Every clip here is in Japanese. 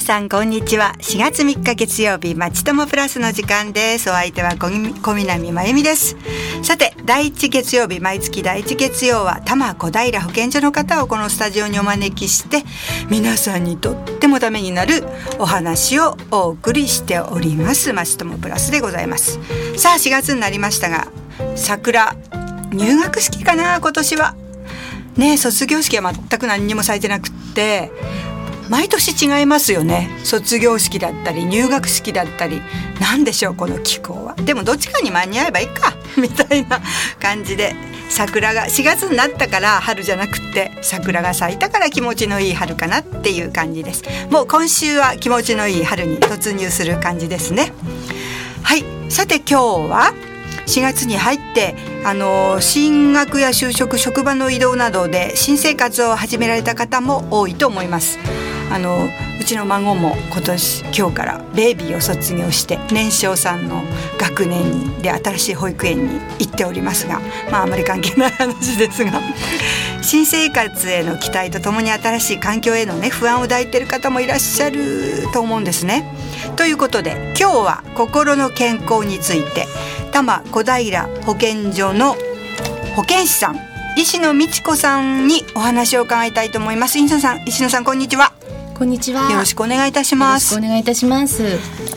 皆さんこんにちは。4月3日月曜日まちともプラスの時間です。お相手は小南真由美です。さて第一月曜日毎月第一月曜は多摩小平保健所の方をこのスタジオにお招きして皆さんにとってもためになるお話をお送りしております。まちともプラスでございます。さあ4月になりましたが桜入学式かな今年は。ね卒業式は全く何にもされてなくって毎年違いますよね。卒業式だったり入学式だったり。何でしょうこの気候は。でもどっちかに間に合えばいいか。みたいな感じで。桜が4月になったから春じゃなくって桜が咲いたから気持ちのいい春かなっていう感じです。もう今週は気持ちのいい春に突入する感じですね。はい。さて今日は4月に入ってあの進学や就職職場の移動などで新生活を始められた方も多いと思います。あのうちの孫も今年今日からベイビーを卒業して年少さんの学年にで新しい保育園に行っておりますがまああまり関係ない話ですが 新生活への期待とともに新しい環境へのね不安を抱いている方もいらっしゃると思うんですね。ということで今日は心の健康について多摩小平保健所の保健師さん石野美智子さんにお話を伺いたいと思います石野さん石野さんこんにちはこんにちは。よろしくお願いいたします。お願いいたします。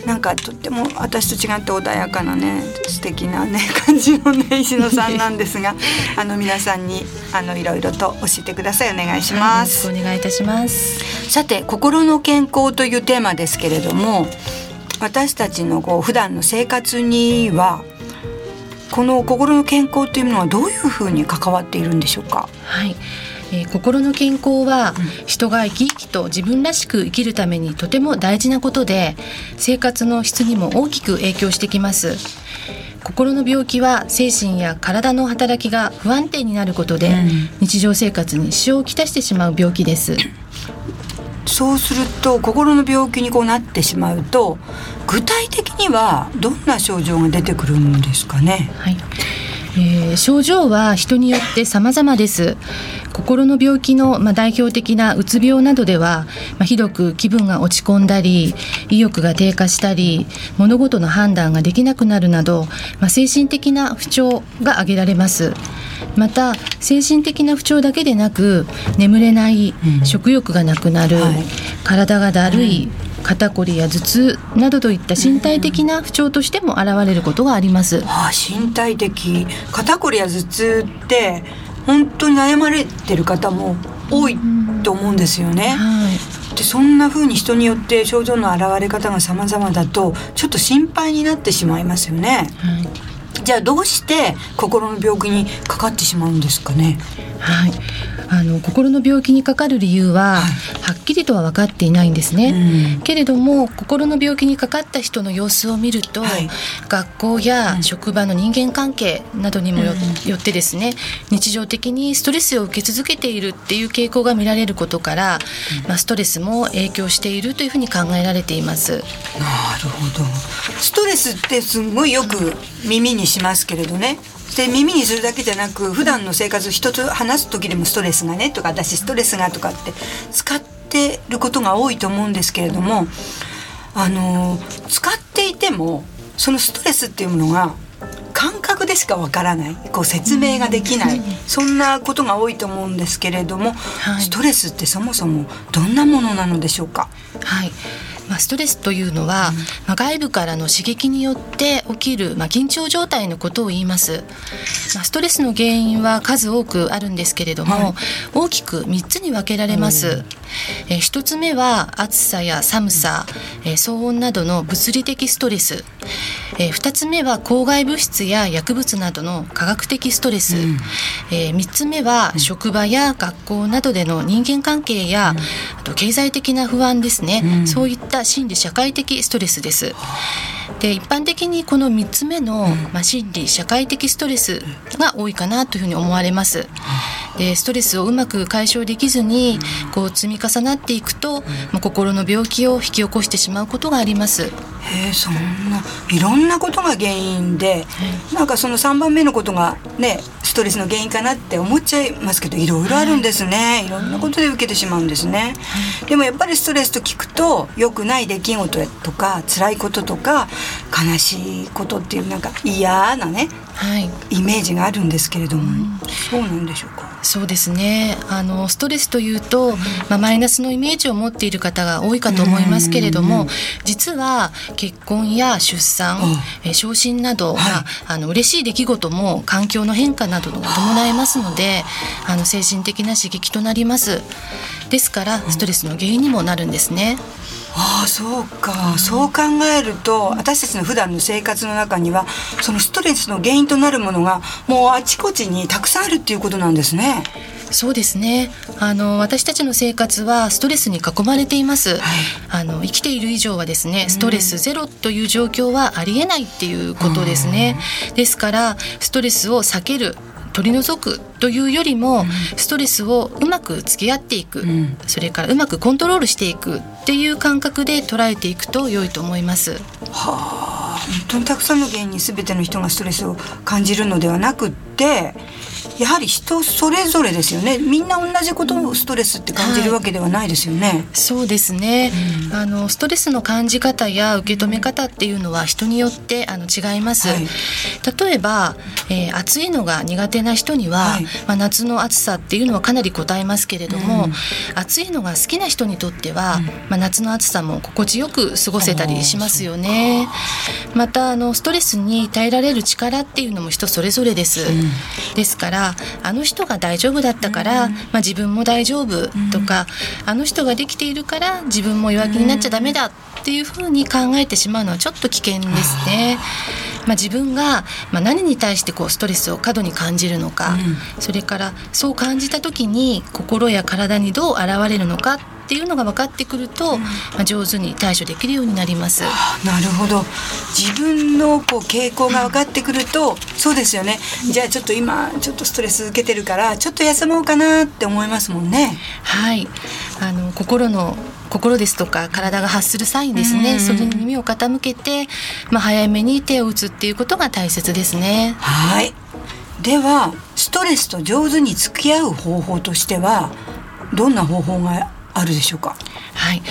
なんかとっても私と違って穏やかなね素敵なね 感じのね石野さんなんですが、あの皆さんにあのいろいろと教えてくださいお願いします。はい、お願いいたします。さて心の健康というテーマですけれども、私たちのこう普段の生活にはこの心の健康というものはどういうふうに関わっているんでしょうか？はい。えー、心の健康は人が生き生きと自分らしく生きるためにとても大事なことで生活の質にも大きく影響してきます。心の病気は精神や体の働きが不安定になることで、日常生活に支障をきたしてしまう病気です。そうすると心の病気にこうなってしまうと具体的にはどんな症状が出てくるんですかね？はいえー、症状は人によって様々です。心の病気の、まあ、代表的なうつ病などでは、まあ、ひどく気分が落ち込んだり意欲が低下したり物事の判断ができなくなるなど、まあ、精神的な不調が挙げられます。また精神的な不調だけでなく眠れない、うん、食欲がなくなる、はい、体がだるい、うん肩こりや頭痛などといった身体的な不調としても現れることがあります。あ身体的肩こりや頭痛って本当に悩まれてる方も多いと思うんですよね。はい、でそんな風に人によって症状の現れ方が様々だとちょっと心配になってしまいますよね。はいじゃあどうして心の病気にかかってしまうんですかね？はい。あの心の病気にかかる理由は、はい、はっきりとは分かっていないんですね、うん、けれども心の病気にかかった人の様子を見ると、はい、学校や職場の人間関係などにもようん、よってですね日常的にストレスを受け続けているっていう傾向が見られることから、うん、まあ、ストレスも影響しているというふうに考えられています。なるほど。ストレスってすごいよく耳にしますけれどね。で耳にするだけじゃなく普段の生活人と話す時でもストレスがねとか私ストレスがとかって使ってることが多いと思うんですけれどもあの使っていてもそのストレスっていうものが感覚でしかわからない。こう説明ができない、そんなことが多いと思うんですけれども、はい、ストレスってそもそもどんなものなのでしょうか？はいまあ、ストレスというのは、まあ、外部からの刺激によって起きる、まあ、緊張状態のことを言います、まあ、ストレスの原因は数多くあるんですけれども、はい、大きく3つに分けられます、えー、1つ目は暑さや寒さ、えー、騒音などの物理的ストレス。えー、2つ目は公害物質や薬物などの科学的ストレス、うん、えー、3つ目は職場や学校などでの人間関係や、うん、あと経済的な不安ですね、うん、そういった心理社会的ストレスです。で一般的にこの3つ目の、まあ、心理社会的ストレスが多いかなというふうに思われます。でストレスをうまく解消できずにこう積み重なっていくと、まあ、心の病気を引き起こしてしまうことがあります。へえそんないろんなことが原因で、なんかその3番目のことがねストレスの原因かなって思っちゃいますけどいろいろあるんですね、い、ろんなことで受けてしまうんですね、でもやっぱりストレスと聞くと良くない出来事とか辛いこととか悲しいことっていうなんか嫌なね、はい、イメージがあるんですけれども、うん、そうなんでしょうか？そうですね。あのストレスというと、まあ、マイナスのイメージを持っている方が多いかと思いますけれども、実は結婚や出産、え昇進など、はい、まあ、あの嬉しい出来事も環境の変化などが伴いますのであの精神的な刺激となります。ですからストレスの原因にもなるんですね。ああそうか、そう考えると私たちの普段の生活の中にはそのストレスの原因となるものがもうあちこちにたくさんあるっていうことなんですね。そうですね。あの私たちの生活はストレスに囲まれています、はい、あの生きている以上はですねストレスゼロという状況はありえないっていうことですね、ですからストレスを避ける取り除くというよりも、ストレスをうまく付き合っていく、うん、それからうまくコントロールしていくっていう感覚で捉えていくと良いと思います。はあ、本当にたくさんの原因に全ての人がストレスを感じるのではなくってやはり人それぞれですよね。みんな同じことをストレスって感じるわけではないですよね、はい、そうですね、うん、あのストレスの感じ方や受け止め方っていうのは人によってあの違います、はい、例えば、えー、暑いのが苦手な人には、はい、まあ、夏の暑さっていうのはかなり応えますけれども、うん、暑いのが好きな人にとっては、うん、まあ、夏の暑さも心地よく過ごせたりしますよね。またあのストレスに耐えられる力っていうのも人それぞれです、ですからあの人が大丈夫だったから、まあ、自分も大丈夫とか、あの人ができているから自分も弱気になっちゃダメだっていうふうに考えてしまうのはちょっと危険ですね。まあ、自分が、まあ、何に対してこうストレスを過度に感じるのか、うん、それからそう感じた時に心や体にどう現れるのかっていうのが分かってくると、まあ、上手に対処できるようになります。なるほど自分のこう傾向が分かってくると、そうですよねじゃあちょっと今ちょっとストレス受けてるからちょっと休もうかなって思いますもんね。はいあの心の心ですとか体が発するサインですね、それに耳を傾けて、まあ、早めに手を打つっていうことが大切ですね。はいではストレスと上手に付き合う方法としてはどんな方法があるでしょうか？はい、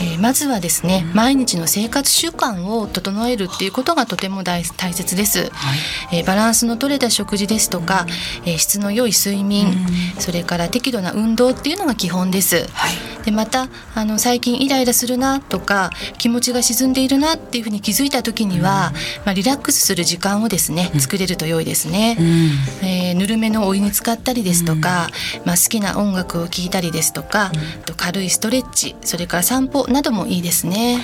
えー、まずはですね、うん、毎日の生活習慣を整えるっていうことがとても大大切です、はい、えー、バランスの取れた食事ですとか、うん、えー、質の良い睡眠、うん、それから適度な運動っていうのが基本です、はい、でまたあの最近イライラするなとか気持ちが沈んでいるなっていうふうに気づいた時には、まあ、リラックスする時間をですね作れると良いですね、えぬるめのお湯に浸かったりですとか、まあ、好きな音楽を聴いたりですとか、と軽いストレッチそれから散歩などもいいですね。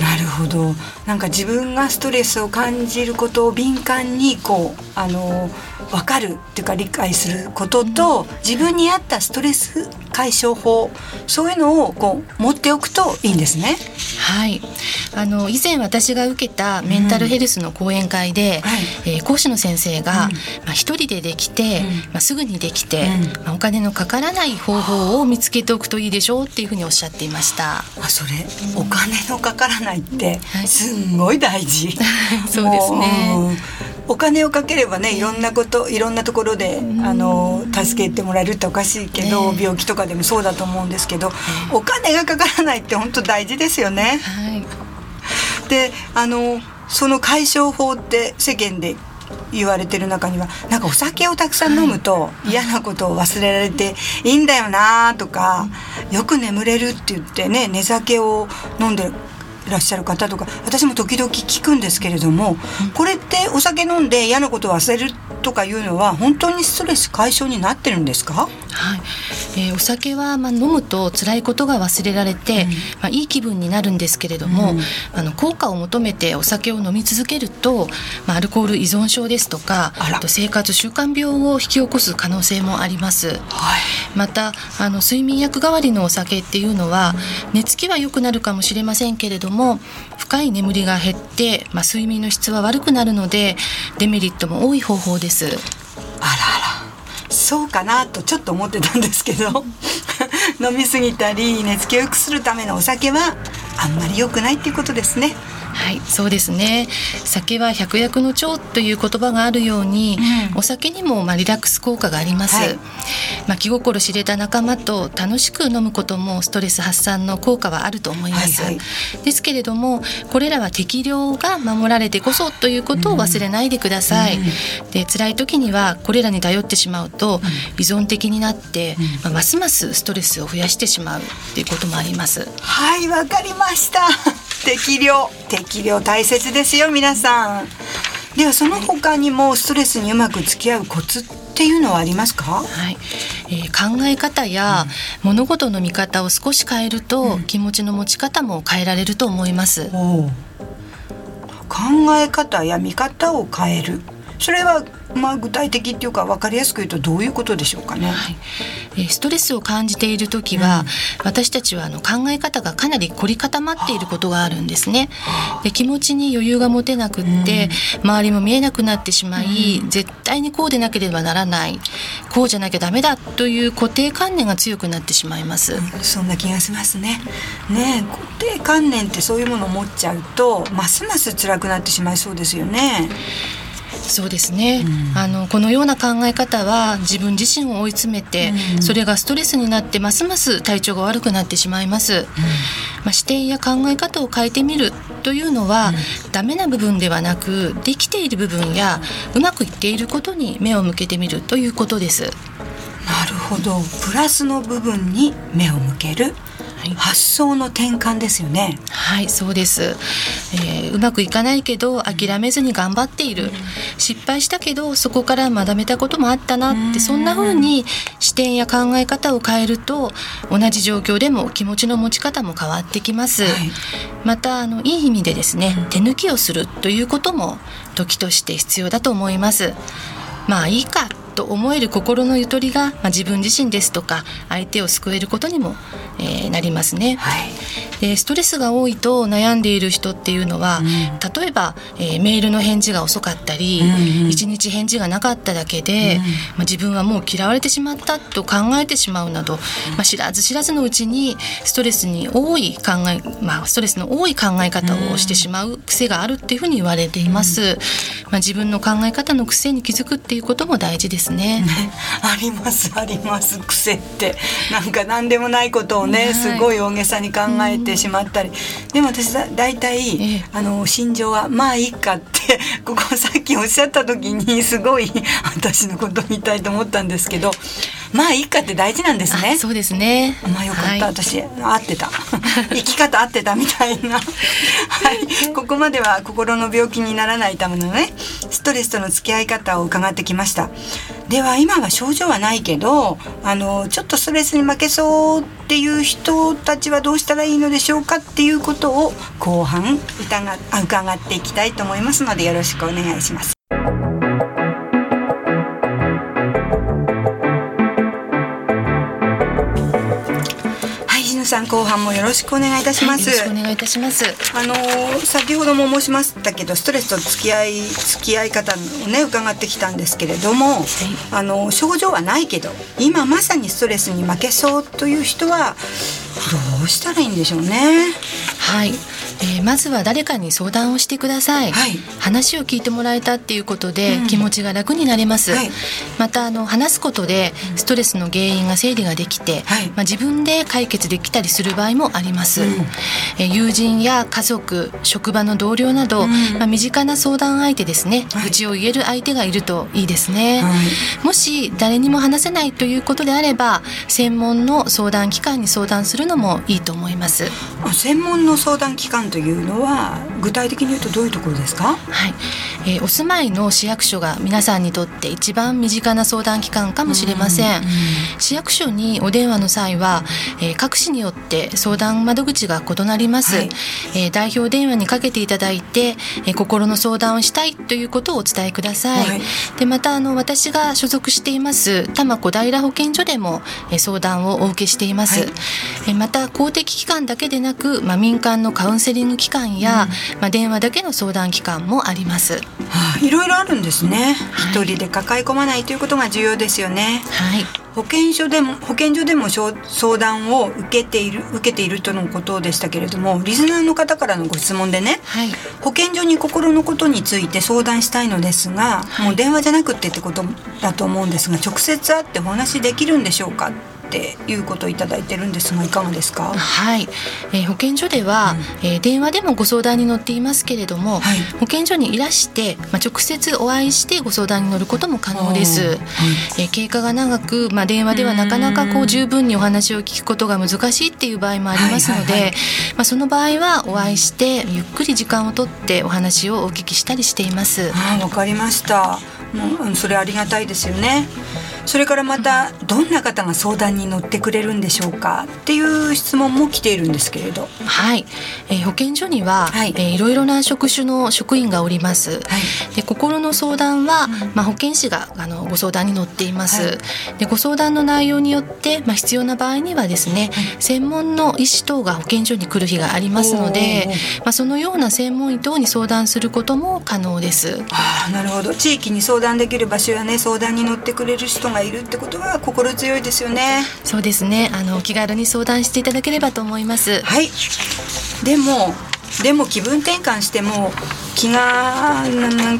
なるほどなんか自分がストレスを感じることを敏感にこうあの分かるっていうか理解することと、自分に合ったストレス解消法そういうのをこう持っておくといいんですね。はいあの以前私が受けたメンタルヘルスの講演会で、うんはい、えー、講師の先生が、うん、まあ、一人でできて、うん、まあ、すぐにできて、まあ、お金のかからない方法を見つけておくといいでしょうっていうふうにおっしゃっていました。あそれ、お金のかからないってすんごい大事。そうですね。お金をかければねいろんなこといろんなところであの助けてもらえるっておかしいけど、病気とかでもそうだと思うんですけど、お金がかからないって本当大事ですよね。はい、であのその解消法って世間で言われてる中にはなんかお酒をたくさん飲むと嫌なことを忘れられていいんだよなとかよく眠れるって言ってね寝酒を飲んでらっしゃる方とか私も時々聞くんですけれども、これってお酒飲んで嫌なことを忘れるとかいうのは本当にストレス解消になってるんですか、はいえー、お酒はまあ飲むと辛いことが忘れられて、うん、まあ、いい気分になるんですけれども、うん、あの効果を求めてお酒を飲み続けると、まあ、アルコール依存症ですとかあと生活習慣病を引き起こす可能性もあります、はい、またあの睡眠薬代わりのお酒っていうのは寝つきは良くなるかもしれませんけれども深い眠りが減って、まあ、睡眠の質は悪くなるのでデメリットも多い方法です。あらそうかなとちょっと思ってたんですけど 飲み過ぎたり寝つきを良くするためのお酒はあんまり良くないっていうことですね。はいそうですね。酒は百薬の長という言葉があるように、うん、お酒にもまあリラックス効果があります、はい、まあ、気心知れた仲間と楽しく飲むこともストレス発散の効果はあると思います、はいはい、ですけれどもこれらは適量が守られてこそということを忘れないでください、うん、で辛い時にはこれらに頼ってしまうと依存的になって、まあ、ますますストレスを増やしてしまうっていうこともあります。はいわかりました適量。適量大切ですよ皆さん。ではその他にもストレスにうまく付き合うコツっていうのはありますか、はい。えー、考え方や物事の見方を少し変えると、うん、気持ちの持ち方も変えられると思います。考え方や見方を変えるそれはまあ具体的っていうか分かりやすく言うとどういうことでしょうかね？はい、えストレスを感じている時は、うん、私たちはあの考え方がかなり凝り固まっていることがあるんですね。で気持ちに余裕が持てなくって、うん、周りも見えなくなってしまい、うん、絶対にこうでなければならないこうじゃなきゃダメだという固定観念が強くなってしまいます。そんな気がしますね。ね固定観念ってそういうものを持っちゃうとますます辛くなってしまいそうですよね。そうですね、うん、あのこのような考え方は自分自身を追い詰めて、うん、それがストレスになってますます体調が悪くなってしまいます、うん、まあ、視点や考え方を変えてみるというのは、うん、ダメな部分ではなくできている部分やうまくいっていることに目を向けてみるということです。なるほど。プラスの部分に目を向ける発想の転換ですよね。はいそうです、えー、うまくいかないけど諦めずに頑張っている、失敗したけどそこから学べたこともあったなってそんな風に視点や考え方を変えると同じ状況でも気持ちの持ち方も変わってきます、はい、またあのいい意味でですね手抜きをするということも時として必要だと思います。まあいいかと思える心のゆとりが、まあ、自分自身ですとか相手を救えることにも、えー、なりますね、はい、でストレスが多いと悩んでいる人っていうのは、うん、例えば、えー、メールの返事が遅かったり、うんうん、1日返事がなかっただけで、うん、まあ、自分はもう嫌われてしまったと考えてしまうなど、まあ、知らず知らずのうちにストレスに多い考え、まあ、ストレスの多い考え方をしてしまう癖があるっていうふうに言われています、まあ、自分の考え方の癖に気づくっていうことも大事ですですね。ね ありますあります。癖って。なんか何でもないことをね、はい、すごい大げさに考えてしまったり、でも私だ大体、えあの心情はまあいいかって ここさっきおっしゃった時にすごい私のこと言いたいと思ったんですけどまあいいかって大事なんですね。そうですね。まあよかった、はい、私合ってた 生き方合ってたみたいな。はい、ここまでは心の病気にならないためのねストレスとの付き合い方を伺ってきました。では今は症状はないけどあのちょっとストレスに負けそうっていう人たちはどうしたらいいのでしょうかっていうことを後半伺っていきたいと思いますのでよろしくお願いします。さん後半もよろしくお願いいたします。はい、お願いいたします。あの先ほども申しましたけどストレスと付き合い付き合い方をね伺ってきたんですけれども、はい、あの症状はないけど今まさにストレスに負けそうという人はどうしたらいいんでしょうね。はい。えー、まずは誰かに相談をしてください、はい、話を聞いてもらえたっていうことで気持ちが楽になれます、うんはい、またあの話すことでストレスの原因が整理ができて、はい、まあ、自分で解決できたりする場合もあります、うん、えー、友人や家族職場の同僚など、うん、まあ、身近な相談相手ですね、愚痴を言える相手がいるといいですね、もし誰にも話せないということであれば専門の相談機関に相談するのもいいと思います。専門の相談機関というのは具体的に言うとどういうところですか、はい。えー、お住まいの市役所が皆さんにとって一番身近な相談機関かもしれません、ん、市役所にお電話の際は、えー、各市によって相談窓口が異なります、はい、えー、代表電話にかけていただいて、えー、心の相談をしたいということをお伝えください、はい、でまたあの私が所属しています多摩小平保健所でも、えー、相談をお受けしています、はい、えー、また公的機関だけでなく、まあ、民間のカウンセリリング機関や、うん、まあ、電話だけの相談機関もあります。はあ、いろいろあるんですね。一、はい、人で抱え込まないということが重要ですよね。はい。保健所でも保健所でも相談を受けている受けているとのことでしたけれどもリスナーの方からのご質問でね、はい、保健所に心のことについて相談したいのですが、はい、もう電話じゃなくてってことだと思うんですが直接会ってお話できるんでしょうかっていうことをいただいてるんですがいかがですか？はい、えー、保健所では、うん、えー、電話でもご相談に乗っていますけれども、はい、保健所にいらして、まあ、直接お会いしてご相談に乗ることも可能です、はい、えー、経過が長く、まあ、電話ではなかなかこう十分にお話を聞くことが難しいっていう場合もありますので、はいはいはい、まあ、その場合はお会いしてゆっくり時間をとってお話をお聞きしたりしています。わかりました。もうそれありがたいですよねそれからまたどんな方が相談に乗ってくれるんでしょうか？っていう質問も来ているんですけれど。はい、えー、保健所には、はい。えー、いろいろな職種の職員がおります、はい、で心の相談は、まあ、保健師があのご相談に乗っています、はい、でご相談の内容によって、まあ、必要な場合にはですね、はい、専門の医師等が保健所に来る日がありますので、まあ、そのような専門医等に相談することも可能です。あなるほど。地域に相談できる場所やね相談に乗ってくれる人がいるってことは心強いですよね。そうですね。あの気軽に相談していただければと思います。はい。でもでも気分転換しても気が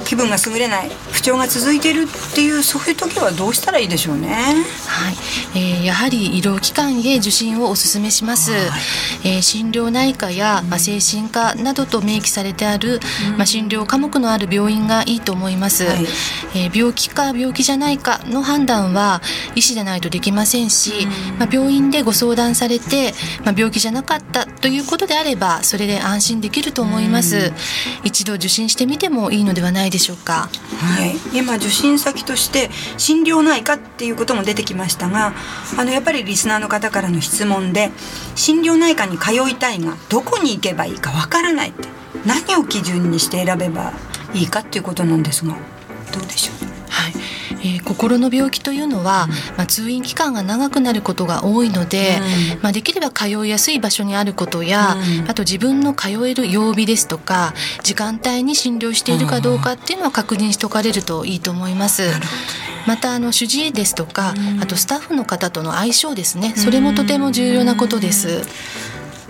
気分が優れない不調が続いているっていうそういう時はどうしたらいいでしょうね。はい、えー、やはり医療機関へ受診をお勧めします。はい、えー、心療内科や、まあ、精神科などと明記されてある、うん、まあ、診療科目のある病院がいいと思います。はい、えー、病気か病気じゃないかの判断は医師でないとできませんし、うん、まあ、病院でご相談されて、まあ、病気じゃなかったということであればそれで安心できると思います。うん、一度受診してみてもいいのではないでしょうか。はい、今受診先として心療内科っていうことも出てきましたが、あのやっぱりリスナーの方からの質問で心療内科に通いたいがどこに行けばいいかわからないって何を基準にして選べばいいかっていうことなんですが、どうでしょう？はい。えー、心の病気というのは、まあ、通院期間が長くなることが多いので、うん、まあ、できれば通いやすい場所にあることや、うん、あと自分の通える曜日ですとか時間帯に診療しているかどうかっていうのは確認しておかれるといいと思います。またあの主治医ですとか、うん、あとスタッフの方との相性ですね。それもとても重要なことです。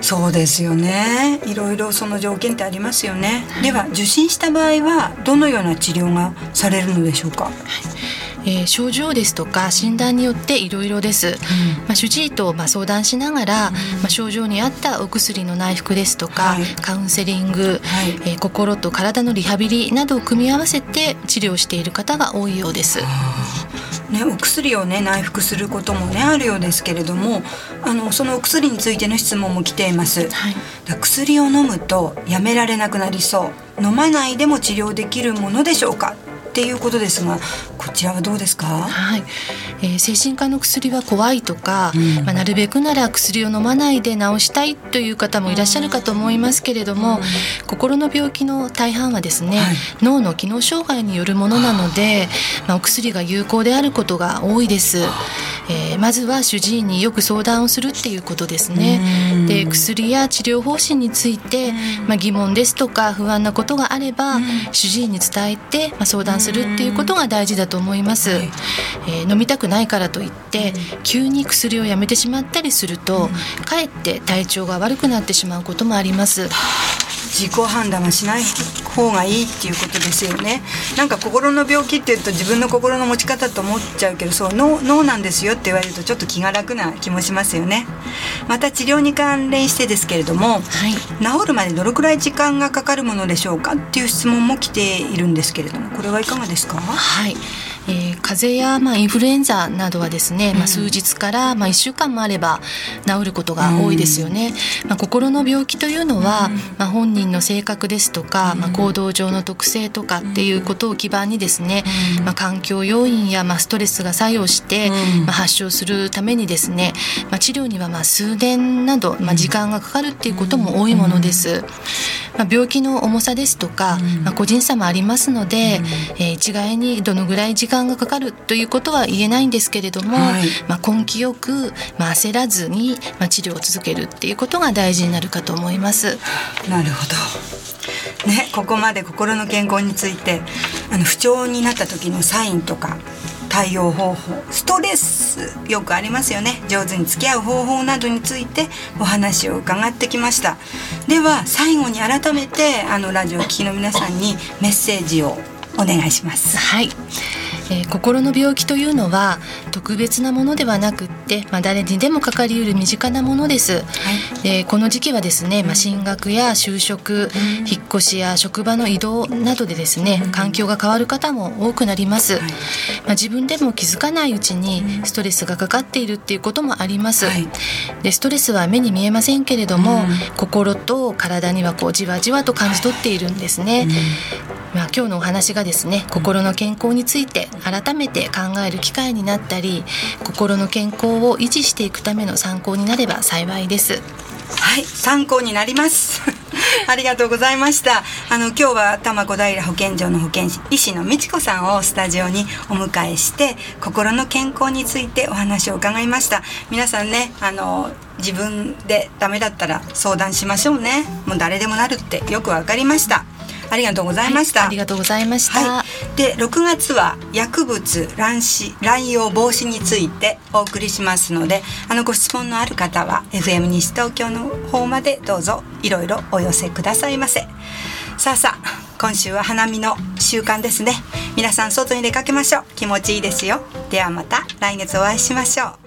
そうですよね。いろいろその条件ってありますよね、では受診した場合はどのような治療がされるのでしょうか、はいえー、症状ですとか診断によっていろいろです、うん、まあ、主治医とまあ相談しながら、うん、まあ、症状に合ったお薬の内服ですとか、はい、カウンセリング、はい、えー、心と体のリハビリなどを組み合わせて治療している方が多いようです。ね、お薬をね内服することもねあるようですけれどもあのそのお薬についての質問も来ています、はい、薬を飲むとやめられなくなりそう。飲まないでも治療できるものでしょうか？っていうことですがこちらはどうですか、はい。えー、精神科の薬は怖いとか、うん、まあ、なるべくなら薬を飲まないで治したいという方もいらっしゃるかと思いますけれども、うん、心の病気の大半はですね、はい、脳の機能障害によるものなので、まあ、お薬が有効であることが多いです。えー、まずは主治医によく相談をするっていうことですね。で薬や治療方針について、まあ、疑問ですとか不安なことがあれば、主治医に伝えて、まあ、相談するっていうことが大事だと思います。はい、えー、飲みたくないからといって急に薬をやめてしまったりすると、かえって体調が悪くなってしまうこともあります。自己判断はしない方がいいっていうことですよね。なんか心の病気っていうと自分の心の持ち方と思っちゃうけどそう脳脳なんですよって言われるとちょっと気が楽な気もしますよね。また治療に関連してですけれども、はい、治るまでどのくらい時間がかかるものでしょうかっていう質問も来ているんですけれどもこれはいかがですか？はいえー、風邪や、まあ、インフルエンザなどはですね、まあ、数日から、まあ、1週間もあれば治ることが多いですよね。まあ、心の病気というのは、まあ、本人の性格ですとか、まあ、行動上の特性とかっていうことを基盤にですね、まあ、環境要因や、まあ、ストレスが作用して、まあ、発症するためにですね、まあ、治療にはまあ数年など、まあ、時間がかかるっていうことも多いものです。まあ、病気の重さですとか、まあ、個人差もありますので、えー、一概にどのぐらい時間がかかるということは言えないんですけれども、はい、まあ、根気よく、まあ、焦らずに、まあ、治療を続けるっていうことが大事になるかと思います。なるほど。ね、ここまで心の健康についてあの不調になった時のサインとか対応方法ストレスよくありますよね。上手に付き合う方法などについてお話を伺ってきました。では最後に改めてあのラジオを聴きの皆さんにメッセージをお願いします。はいえー、心の病気というのは特別なものではなくって、まあ、誰にでもかかりうる身近なものです、はい、でこの時期はですね、まあ、進学や就職、うん、引っ越しや職場の移動などでですね、環境が変わる方も多くなります、はい、まあ、自分でも気づかないうちにストレスがかかっているっていうこともあります、はい、でストレスは目に見えませんけれども、うん、心と体にはこうじわじわと感じ取っているんですね、まあ、今日のお話がですね心の健康について改めて考える機会になったり心の健康を維持していくための参考になれば幸いです。はい参考になります。ありがとうございました。あの今日は多摩小平保健所の保健師医師の美智子さんをスタジオにお迎えして心の健康についてお話を伺いました。皆さんねあの自分でダメだったら相談しましょうね。もう誰でもなるってよくわかりましたありがとうございました、はい、ありがとうございました、はい、で6月は薬物乱視乱用防止についてお送りしますのであのご質問のある方は FM 西東京の方までどうぞいろいろお寄せくださいませ。さあさあ今週は花見の習慣ですね。皆さん外に出かけましょう。気持ちいいですよ。ではまた来月お会いしましょう